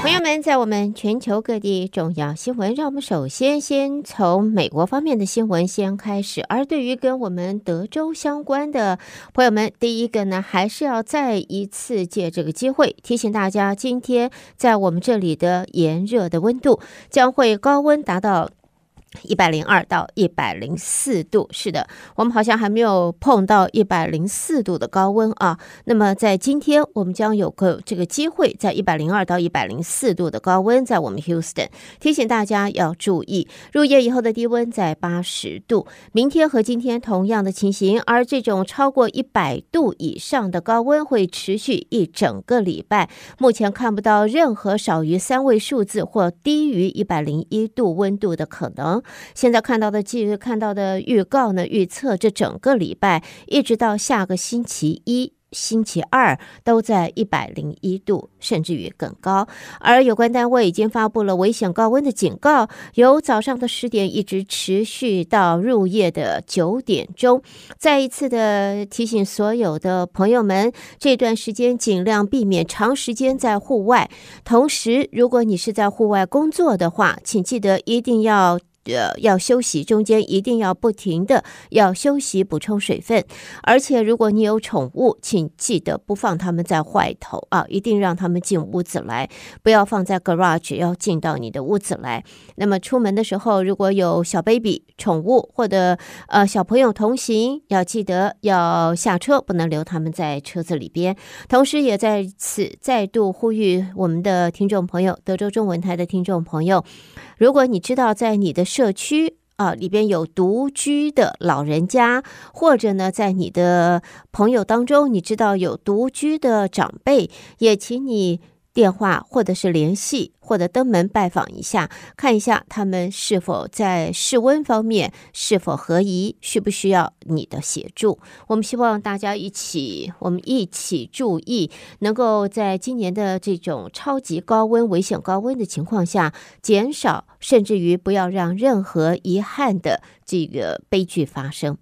朋友们，在我们全球各地重要新闻，让我们首先先从美国方面的新闻先开始。而对于跟我们德州相关的朋友们，第一个呢，还是要再一次借这个机会提醒大家，今天在我们这里的炎热的温度将会高温达到。一百零二到一百零四度，是的，我们好像还没有碰到一百零四度的高温啊。那么在今天，我们将有个这个机会，在一百零二到一百零四度的高温，在我们 Houston，提醒大家要注意，入夜以后的低温在八十度。明天和今天同样的情形，而这种超过一百度以上的高温会持续一整个礼拜。目前看不到任何少于三位数字或低于一百零一度温度的可能。现在看到的记看到的预告呢，预测这整个礼拜一直到下个星期一、星期二都在一百零一度，甚至于更高。而有关单位已经发布了危险高温的警告，由早上的十点一直持续到入夜的九点钟。再一次的提醒所有的朋友们，这段时间尽量避免长时间在户外。同时，如果你是在户外工作的话，请记得一定要。呃，要休息，中间一定要不停的要休息，补充水分。而且，如果你有宠物，请记得不放它们在外头啊，一定让它们进屋子来，不要放在 garage，要进到你的屋子来。那么出门的时候，如果有小 baby 宠物或者呃小朋友同行，要记得要下车，不能留他们在车子里边。同时，也在此再度呼吁我们的听众朋友，德州中文台的听众朋友，如果你知道在你的社区啊，里边有独居的老人家，或者呢，在你的朋友当中，你知道有独居的长辈，也请你电话或者是联系。或者登门拜访一下，看一下他们是否在室温方面是否合宜，需不需要你的协助？我们希望大家一起，我们一起注意，能够在今年的这种超级高温、危险高温的情况下，减少甚至于不要让任何遗憾的这个悲剧发生。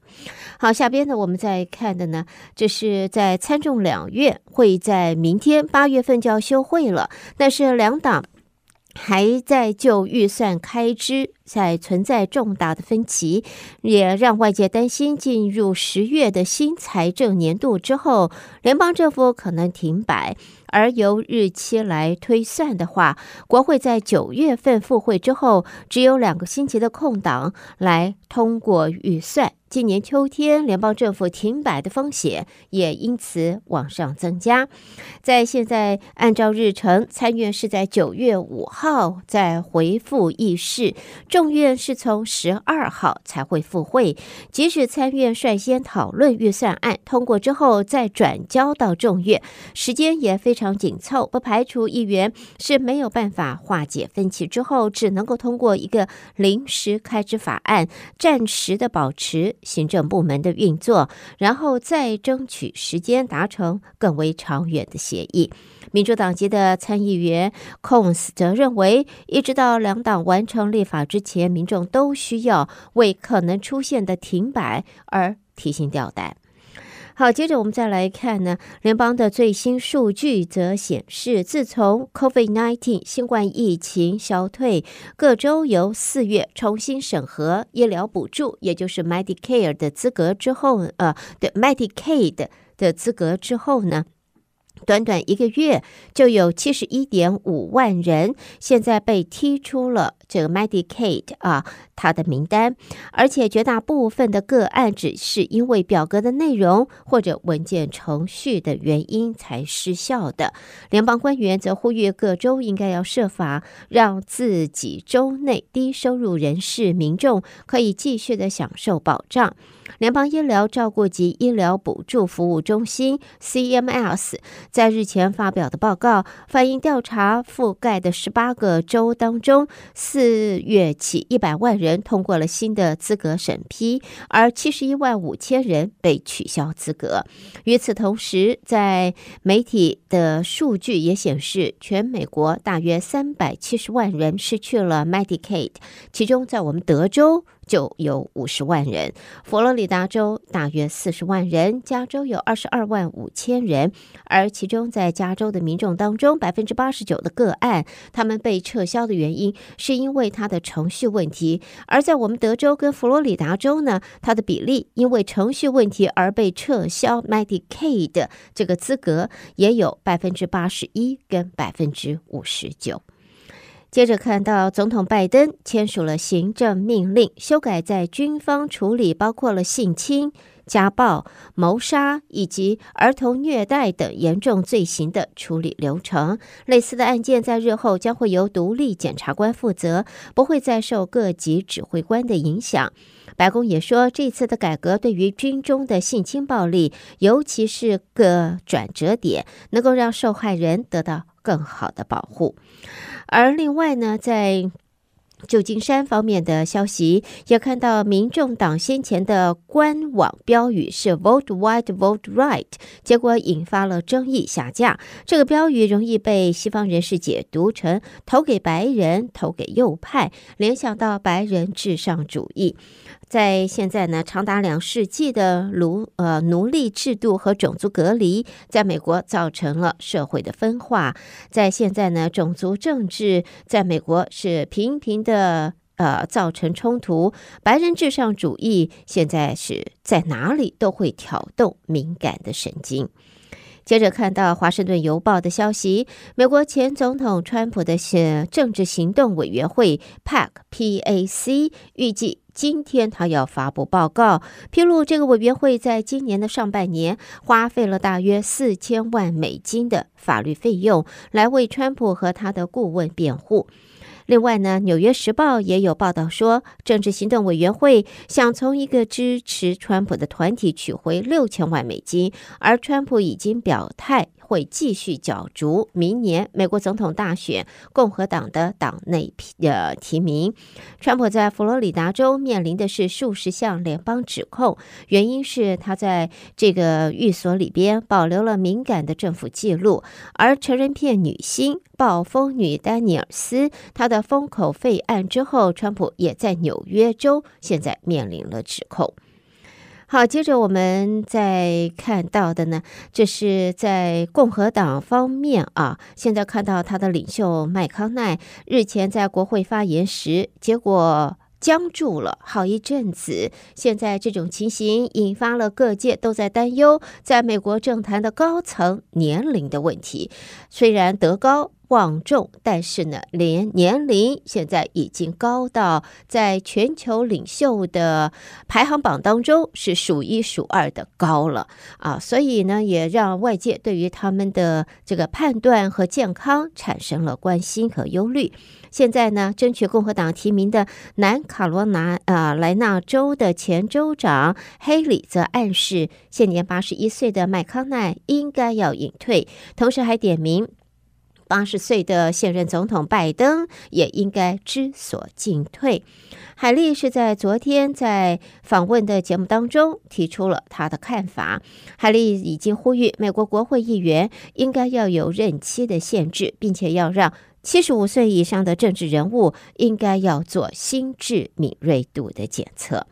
好，下边呢，我们再看的呢，这是在参众两院会在明天八月份就要休会了，但是两党。还在就预算开支在存在重大的分歧，也让外界担心进入十月的新财政年度之后，联邦政府可能停摆。而由日期来推算的话，国会在九月份复会之后，只有两个星期的空档来通过预算。今年秋天联邦政府停摆的风险也因此往上增加。在现在按照日程，参院是在九月五号再回复议事，众院是从十二号才会复会。即使参院率先讨论预算案通过之后，再转交到众院，时间也非常。非常紧凑，不排除议员是没有办法化解分歧之后，只能够通过一个临时开支法案，暂时的保持行政部门的运作，然后再争取时间达成更为长远的协议。民主党籍的参议员康斯则认为，一直到两党完成立法之前，民众都需要为可能出现的停摆而提心吊胆。好，接着我们再来看呢，联邦的最新数据则显示，自从 COVID-19 新冠疫情消退，各州由四月重新审核医疗补助，也就是 Medicare 的资格之后，呃，对 Medicaid 的资格之后呢，短短一个月就有七十一点五万人现在被踢出了这个 Medicaid 啊。他的名单，而且绝大部分的个案只是因为表格的内容或者文件程序的原因才失效的。联邦官员则呼吁各州应该要设法让自己州内低收入人士民众可以继续的享受保障。联邦医疗照顾及医疗补助服务中心 （CMS） 在日前发表的报告反映，调查覆盖的十八个州当中，四四月起一百万。人通过了新的资格审批，而七十一万五千人被取消资格。与此同时，在媒体的数据也显示，全美国大约三百七十万人失去了 Medicaid，其中在我们德州就有五十万人，佛罗里达州大约四十万人，加州有二十二万五千人。而其中，在加州的民众当中，百分之八十九的个案，他们被撤销的原因是因为他的程序问题；而在我们德州跟佛罗里达州呢，它的比例因为程序问题而被撤销 Medicaid 这个资格，也有百分之八十一跟百分之五十九。接着看到，总统拜登签署了行政命令，修改在军方处理包括了性侵、家暴、谋杀以及儿童虐待等严重罪行的处理流程。类似的案件在日后将会由独立检察官负责，不会再受各级指挥官的影响。白宫也说，这次的改革对于军中的性侵暴力，尤其是个转折点，能够让受害人得到更好的保护。而另外呢，在旧金山方面的消息也看到，民众党先前的官网标语是 “Vote White, Vote Right”，结果引发了争议下架。这个标语容易被西方人士解读成投给白人、投给右派，联想到白人至上主义。在现在呢，长达两世纪的奴呃奴隶制度和种族隔离，在美国造成了社会的分化。在现在呢，种族政治在美国是频频的呃造成冲突。白人至上主义现在是在哪里都会挑动敏感的神经。接着看到《华盛顿邮报》的消息，美国前总统川普的政治行动委员会 PAC 预计今天他要发布报告，披露这个委员会在今年的上半年花费了大约四千万美金的法律费用，来为川普和他的顾问辩护。另外呢，《纽约时报》也有报道说，政治行动委员会想从一个支持川普的团体取回六千万美金，而川普已经表态。会继续角逐明年美国总统大选共和党的党内呃提名。川普在佛罗里达州面临的是数十项联邦指控，原因是他在这个寓所里边保留了敏感的政府记录。而成人片女星暴风女丹尼尔斯她的封口费案之后，川普也在纽约州现在面临了指控。好，接着我们再看到的呢，这是在共和党方面啊，现在看到他的领袖麦康奈日前在国会发言时，结果僵住了好一阵子。现在这种情形引发了各界都在担忧，在美国政坛的高层年龄的问题，虽然德高望重，但是呢，连年龄现在已经高到在全球领袖的排行榜当中是数一数二的高了啊，所以呢，也让外界对于他们的这个判断和健康产生了关心和忧虑。现在呢，争取共和党提名的南卡罗纳啊莱纳州的前州长黑里则暗示，现年八十一岁的麦康奈应该要隐退，同时还点名。八十岁的现任总统拜登也应该知所进退。海莉是在昨天在访问的节目当中提出了他的看法。海莉已经呼吁美国国会议员应该要有任期的限制，并且要让七十五岁以上的政治人物应该要做心智敏锐度的检测。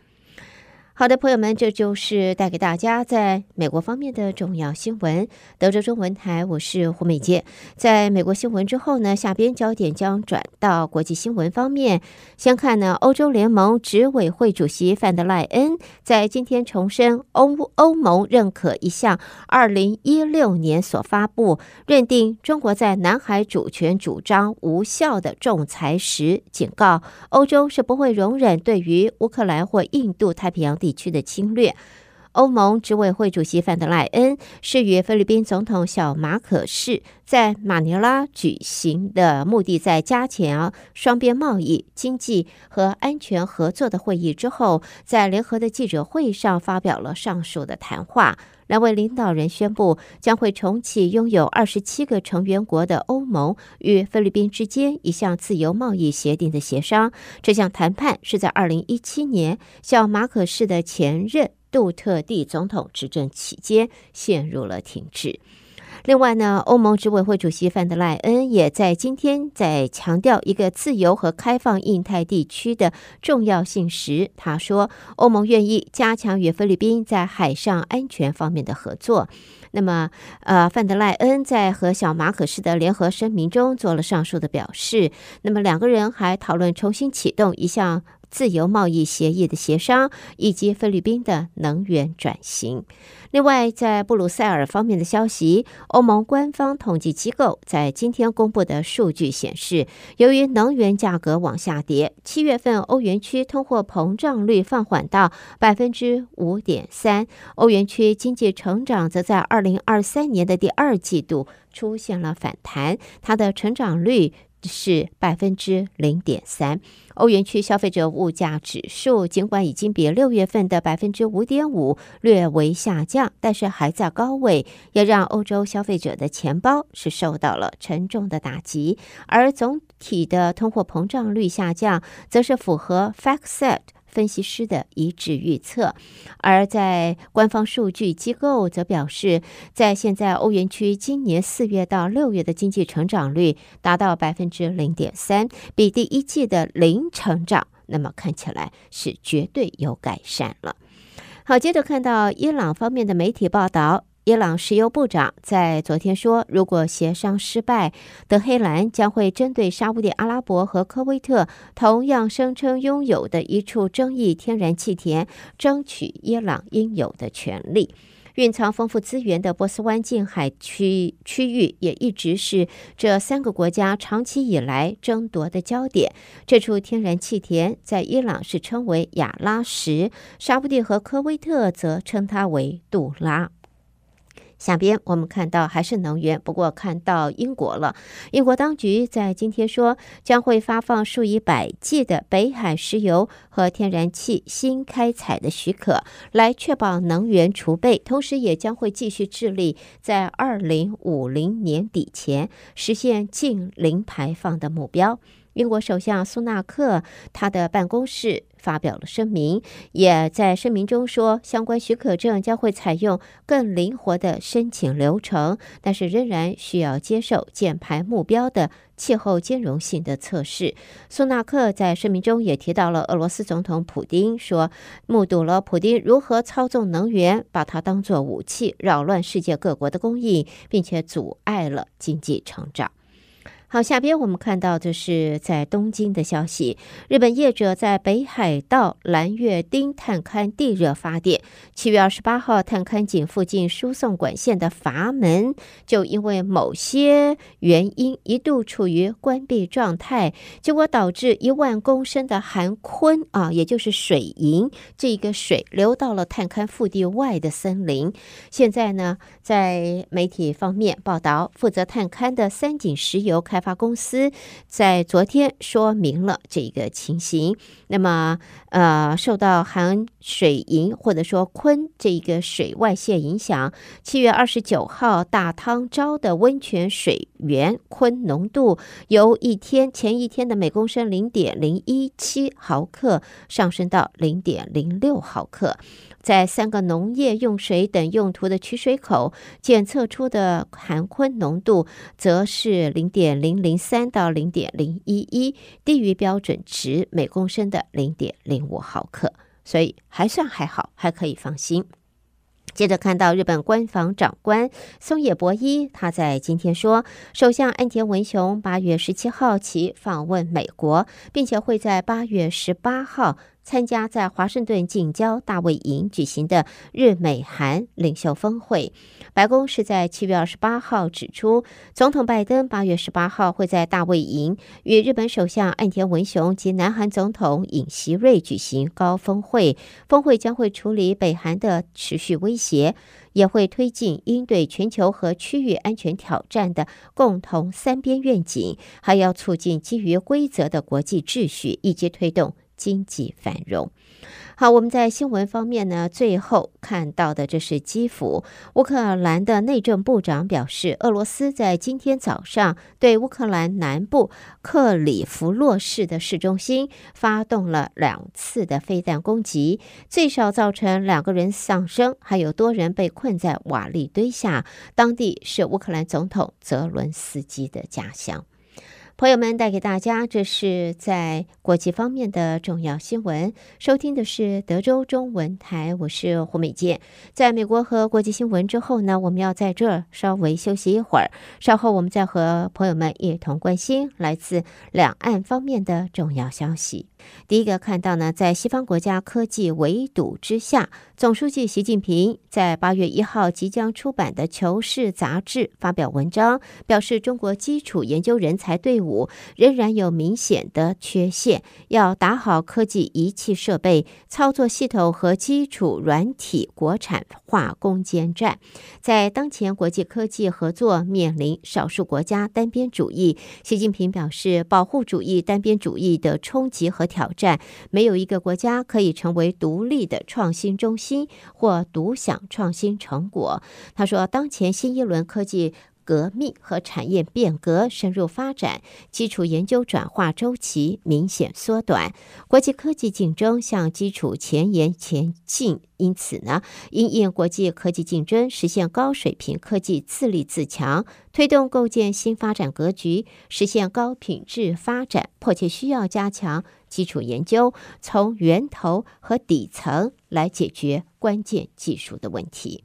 好的，朋友们，这就是带给大家在美国方面的重要新闻。德州中文台，我是胡美杰。在美国新闻之后呢，下边焦点将转到国际新闻方面。先看呢，欧洲联盟执委会主席范德赖恩在今天重申欧欧盟认可一项二零一六年所发布认定中国在南海主权主张无效的仲裁时，警告欧洲是不会容忍对于乌克兰或印度太平洋地区的侵略，欧盟执委会主席范德赖恩是与菲律宾总统小马可仕在马尼拉举行的，目的在加强双边贸易、经济和安全合作的会议之后，在联合的记者会上发表了上述的谈话。两位领导人宣布，将会重启拥有二十七个成员国的欧盟与菲律宾之间一项自由贸易协定的协商。这项谈判是在二零一七年小马可仕的前任杜特地总统执政期间陷入了停滞。另外呢，欧盟执委会主席范德赖恩也在今天在强调一个自由和开放印太地区的重要性时，他说，欧盟愿意加强与菲律宾在海上安全方面的合作。那么，呃，范德赖恩在和小马可斯的联合声明中做了上述的表示。那么，两个人还讨论重新启动一项自由贸易协议的协商，以及菲律宾的能源转型。另外，在布鲁塞尔方面的消息，欧盟官方统计机构在今天公布的数据显示，由于能源价格往下跌，七月份欧元区通货膨胀率放缓到百分之五点三，欧元区经济成长则在二零二三年的第二季度出现了反弹，它的成长率。是百分之零点三。欧元区消费者物价指数尽管已经比六月份的百分之五点五略微下降，但是还在高位，也让欧洲消费者的钱包是受到了沉重的打击。而总体的通货膨胀率下降，则是符合 FactSet。分析师的一致预测，而在官方数据机构则表示，在现在欧元区今年四月到六月的经济成长率达到百分之零点三，比第一季的零成长，那么看起来是绝对有改善了。好，接着看到伊朗方面的媒体报道。伊朗石油部长在昨天说，如果协商失败，德黑兰将会针对沙乌地阿拉伯和科威特同样声称拥有的一处争议天然气田，争取伊朗应有的权利。蕴藏丰富资源的波斯湾近海区区域也一直是这三个国家长期以来争夺的焦点。这处天然气田在伊朗是称为亚拉什，沙乌地和科威特则称它为杜拉。下边我们看到还是能源，不过看到英国了。英国当局在今天说，将会发放数以百计的北海石油和天然气新开采的许可，来确保能源储备，同时也将会继续致力在二零五零年底前实现净零排放的目标。英国首相苏纳克他的办公室发表了声明，也在声明中说，相关许可证将会采用更灵活的申请流程，但是仍然需要接受减排目标的气候兼容性的测试。苏纳克在声明中也提到了俄罗斯总统普丁，说目睹了普丁如何操纵能源，把它当作武器，扰乱世界各国的供应，并且阻碍了经济成长。好，下边我们看到的是在东京的消息。日本业者在北海道兰越町探勘地热发电，七月二十八号探勘井附近输送管线的阀门就因为某些原因一度处于关闭状态，结果导致一万公升的含昆啊，也就是水银，这个水流到了探勘腹地外的森林。现在呢，在媒体方面报道，负责探勘的三井石油开发公司在昨天说明了这个情形。那么，呃，受到含水银或者说醌这一个水外泄影响，七月二十九号大汤沼的温泉水源醌浓度由一天前一天的每公升零点零一七毫克上升到零点零六毫克。在三个农业用水等用途的取水口检测出的含醌浓度，则是零点零零三到零点零一一，低于标准值每公升的零点零五毫克，所以还算还好，还可以放心。接着看到日本官房长官松野博一，他在今天说，首相岸田文雄八月十七号起访问美国，并且会在八月十八号。参加在华盛顿近郊大卫营举行的日美韩领袖峰会，白宫是在七月二十八号指出，总统拜登八月十八号会在大卫营与日本首相岸田文雄及南韩总统尹锡瑞举行高峰会，峰会将会处理北韩的持续威胁，也会推进应对全球和区域安全挑战的共同三边愿景，还要促进基于规则的国际秩序，以及推动。经济繁荣。好，我们在新闻方面呢，最后看到的这是基辅，乌克兰的内政部长表示，俄罗斯在今天早上对乌克兰南部克里夫洛市的市中心发动了两次的飞弹攻击，最少造成两个人丧生，还有多人被困在瓦砾堆下。当地是乌克兰总统泽伦斯基的家乡。朋友们，带给大家这是在国际方面的重要新闻。收听的是德州中文台，我是胡美健。在美国和国际新闻之后呢，我们要在这儿稍微休息一会儿，稍后我们再和朋友们一同关心来自两岸方面的重要消息。第一个看到呢，在西方国家科技围堵之下，总书记习近平在八月一号即将出版的《求是》杂志发表文章，表示中国基础研究人才队伍仍然有明显的缺陷，要打好科技仪器设备、操作系统和基础软体国产化攻坚战。在当前国际科技合作面临少数国家单边主义，习近平表示，保护主义单边主义的冲击和挑战，没有一个国家可以成为独立的创新中心或独享创新成果。他说，当前新一轮科技革命和产业变革深入发展，基础研究转化周期明显缩短，国际科技竞争向基础前沿前进。因此呢，因应国际科技竞争，实现高水平科技自立自强，推动构建新发展格局，实现高品质发展，迫切需要加强基础研究，从源头和底层来解决关键技术的问题。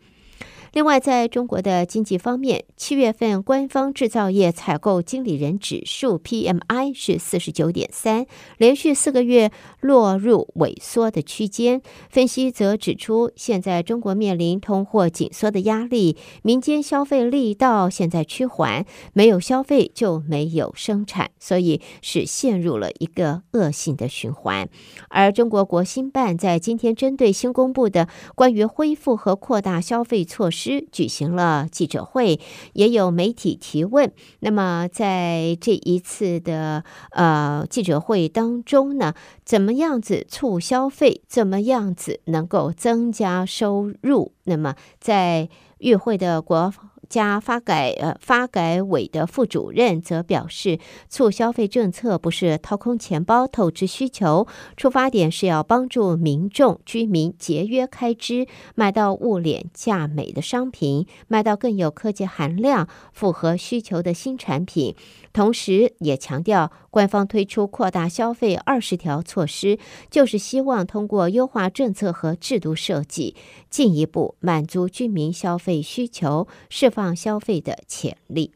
另外，在中国的经济方面，七月份官方制造业采购经理人指数 PMI 是四十九点三，连续四个月落入萎缩的区间。分析则指出，现在中国面临通货紧缩的压力，民间消费力道现在趋缓，没有消费就没有生产，所以是陷入了一个恶性的循环。而中国国新办在今天针对新公布的关于恢复和扩大消费措施。师举行了记者会，也有媒体提问。那么在这一次的呃记者会当中呢，怎么样子促消费？怎么样子能够增加收入？那么在与会的国。加发改呃发改委的副主任则表示，促消费政策不是掏空钱包透支需求，出发点是要帮助民众居民节约开支，买到物廉价美的商品，买到更有科技含量、符合需求的新产品。同时，也强调官方推出扩大消费二十条措施，就是希望通过优化政策和制度设计，进一步满足居民消费需求，释放放消费的潜力。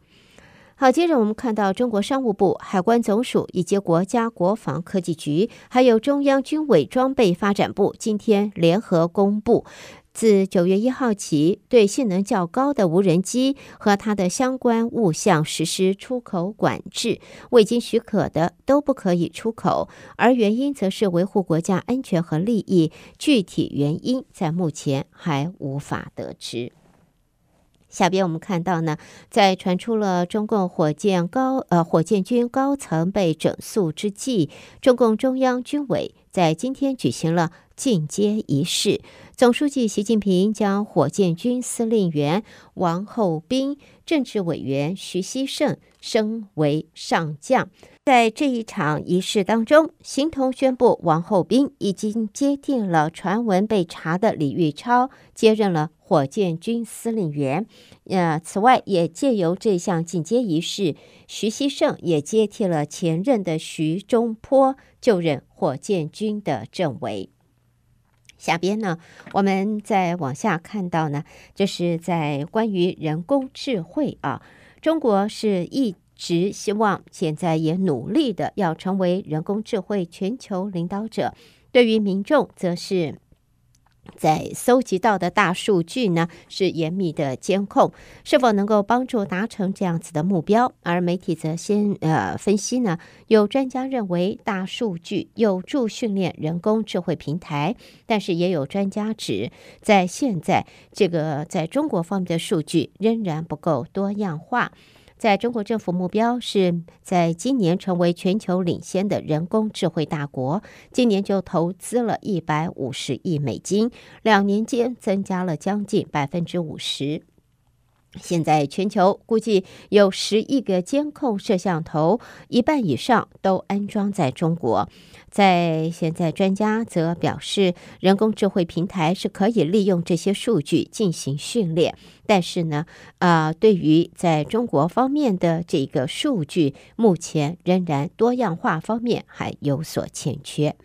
好，接着我们看到中国商务部、海关总署以及国家国防科技局，还有中央军委装备发展部今天联合公布。自九月一号起，对性能较高的无人机和它的相关物项实施出口管制，未经许可的都不可以出口。而原因则是维护国家安全和利益，具体原因在目前还无法得知。下边我们看到呢，在传出了中共火箭高呃火箭军高层被整肃之际，中共中央军委在今天举行了进阶仪式。总书记习近平将火箭军司令员王厚斌、政治委员徐希胜升为上将。在这一场仪式当中，形同宣布王厚斌已经接替了传闻被查的李玉超，接任了火箭军司令员。呃，此外，也借由这项进阶仪式，徐希胜也接替了前任的徐中坡，就任火箭军的政委。下边呢，我们再往下看到呢，就是在关于人工智慧啊，中国是一直希望，现在也努力的要成为人工智慧全球领导者。对于民众，则是。在搜集到的大数据呢，是严密的监控，是否能够帮助达成这样子的目标？而媒体则先呃分析呢，有专家认为大数据有助训练人工智慧平台，但是也有专家指，在现在这个在中国方面的数据仍然不够多样化。在中国政府目标是在今年成为全球领先的人工智慧大国，今年就投资了一百五十亿美金，两年间增加了将近百分之五十。现在全球估计有十亿个监控摄像头，一半以上都安装在中国。在现在，专家则表示，人工智慧平台是可以利用这些数据进行训练，但是呢，啊、对于在中国方面的这个数据，目前仍然多样化方面还有所欠缺。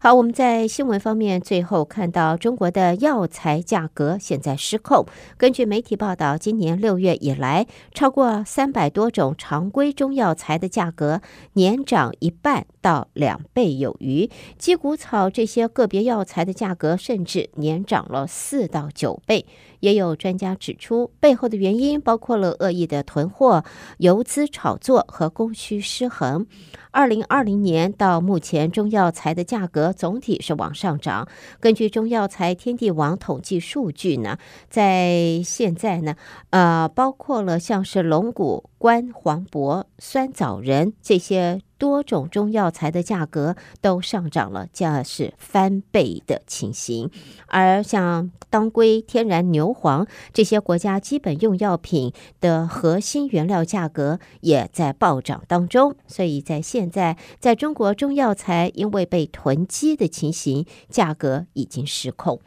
好，我们在新闻方面最后看到中国的药材价格现在失控。根据媒体报道，今年六月以来，超过三百多种常规中药材的价格年涨一半到两倍有余，鸡骨草这些个别药材的价格甚至年涨了四到九倍。也有专家指出，背后的原因包括了恶意的囤货、游资炒作和供需失衡。二零二零年到目前，中药材的价格总体是往上涨。根据中药材天地网统计数据呢，在现在呢，呃，包括了像是龙骨、关黄柏、酸枣仁这些。多种中药材的价格都上涨了，这是翻倍的情形。而像当归、天然牛黄这些国家基本用药品的核心原料价格也在暴涨当中。所以在现在，在中国中药材因为被囤积的情形，价格已经失控。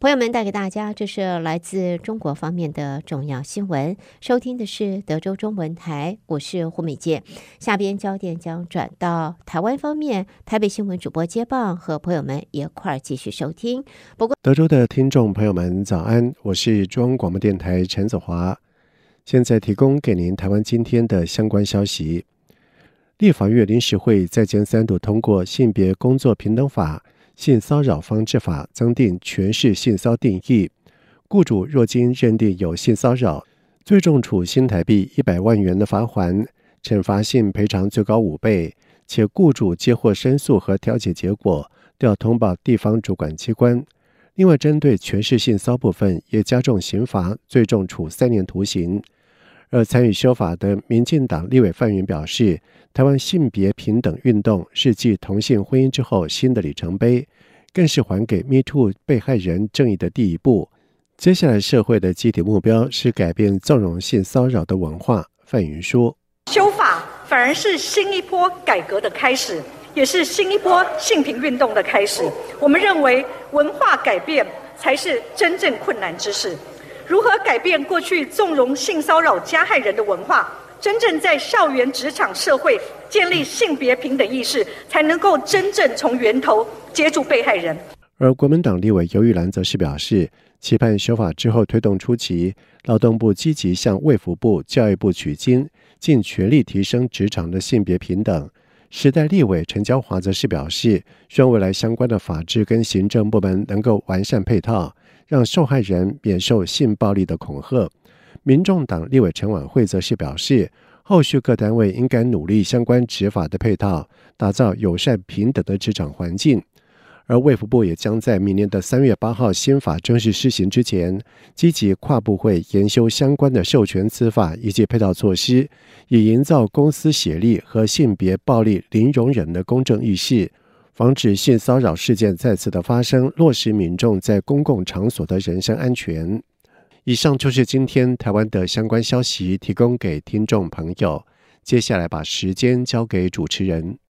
朋友们，带给大家，这是来自中国方面的重要新闻。收听的是德州中文台，我是胡美健。下边焦点将转到台湾方面，台北新闻主播接棒，和朋友们一块儿继续收听。不过，德州的听众朋友们早安，我是中央广播电台陈子华，现在提供给您台湾今天的相关消息。立法院临时会再将三度通过性别工作平等法。性骚扰防治法增订全市性骚定义，雇主若经认定有性骚扰，最重处新台币一百万元的罚锾，惩罚性赔偿最高五倍，且雇主接获申诉和调解结果，都要通报地方主管机关。另外，针对全市性骚部分，也加重刑罚，最重处三年徒刑。而参与修法的民进党立委范云表示，台湾性别平等运动是继同性婚姻之后新的里程碑，更是还给 MeToo 被害人正义的第一步。接下来社会的集体目标是改变纵容性骚扰的文化。范云说：“修法反而是新一波改革的开始，也是新一波性平运动的开始。我们认为文化改变才是真正困难之事。”如何改变过去纵容性骚扰加害人的文化，真正在校园、职场、社会建立性别平等意识，才能够真正从源头接住被害人。而国民党立委尤玉兰则是表示，期盼修法之后推动初期，劳动部积极向卫福部、教育部取经，尽全力提升职场的性别平等。时代立委陈椒华则是表示，希望未来相关的法制跟行政部门能够完善配套。让受害人免受性暴力的恐吓。民众党立委陈婉慧则是表示，后续各单位应该努力相关执法的配套，打造友善平等的职场环境。而卫福部也将在明年的三月八号新法正式施行之前，积极跨部会研修相关的授权执法以及配套措施，以营造公司协力和性别暴力零容忍的公正意识。防止性骚扰事件再次的发生，落实民众在公共场所的人身安全。以上就是今天台湾的相关消息，提供给听众朋友。接下来把时间交给主持人。